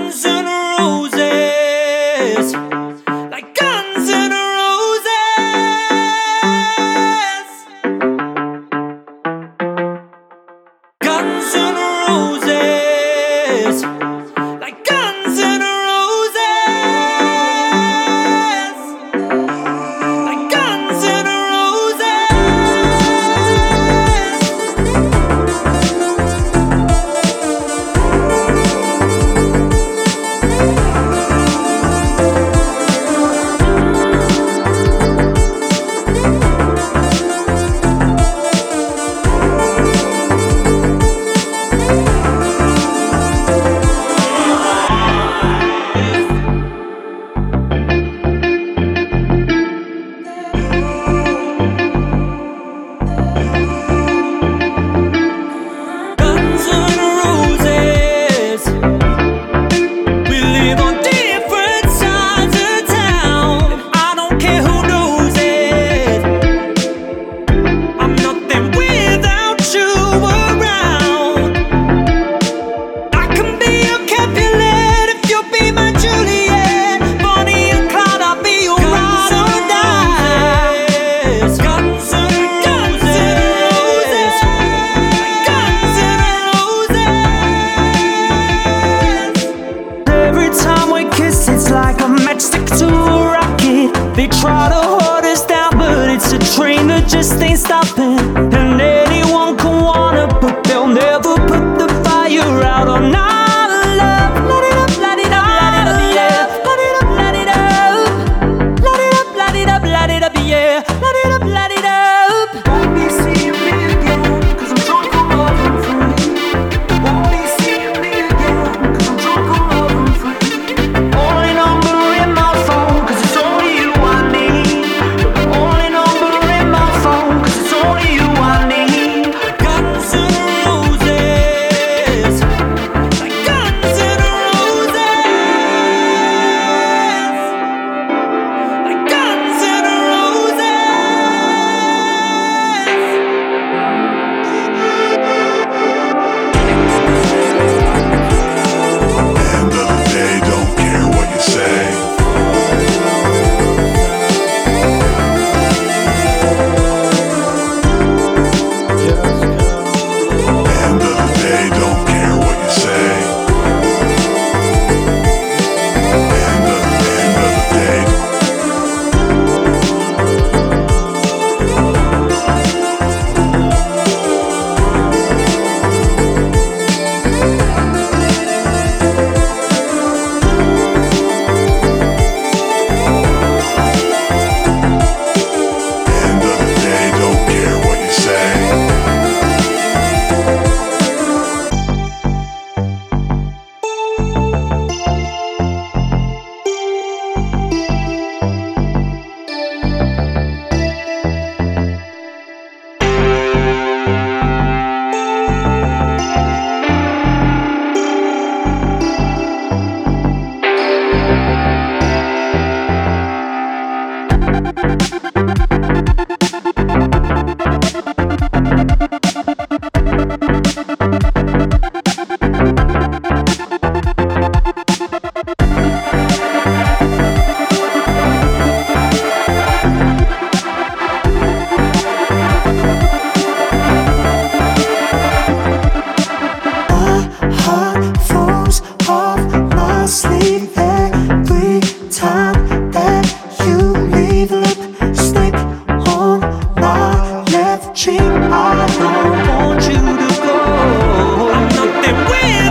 Guns and Roses. Like Guns and Roses. Guns and Roses. They try to hold us down, but it's a train that just ain't stopping. heart my sleeve every time that you leave. Lipstick on my. I don't want you to go. Not that way.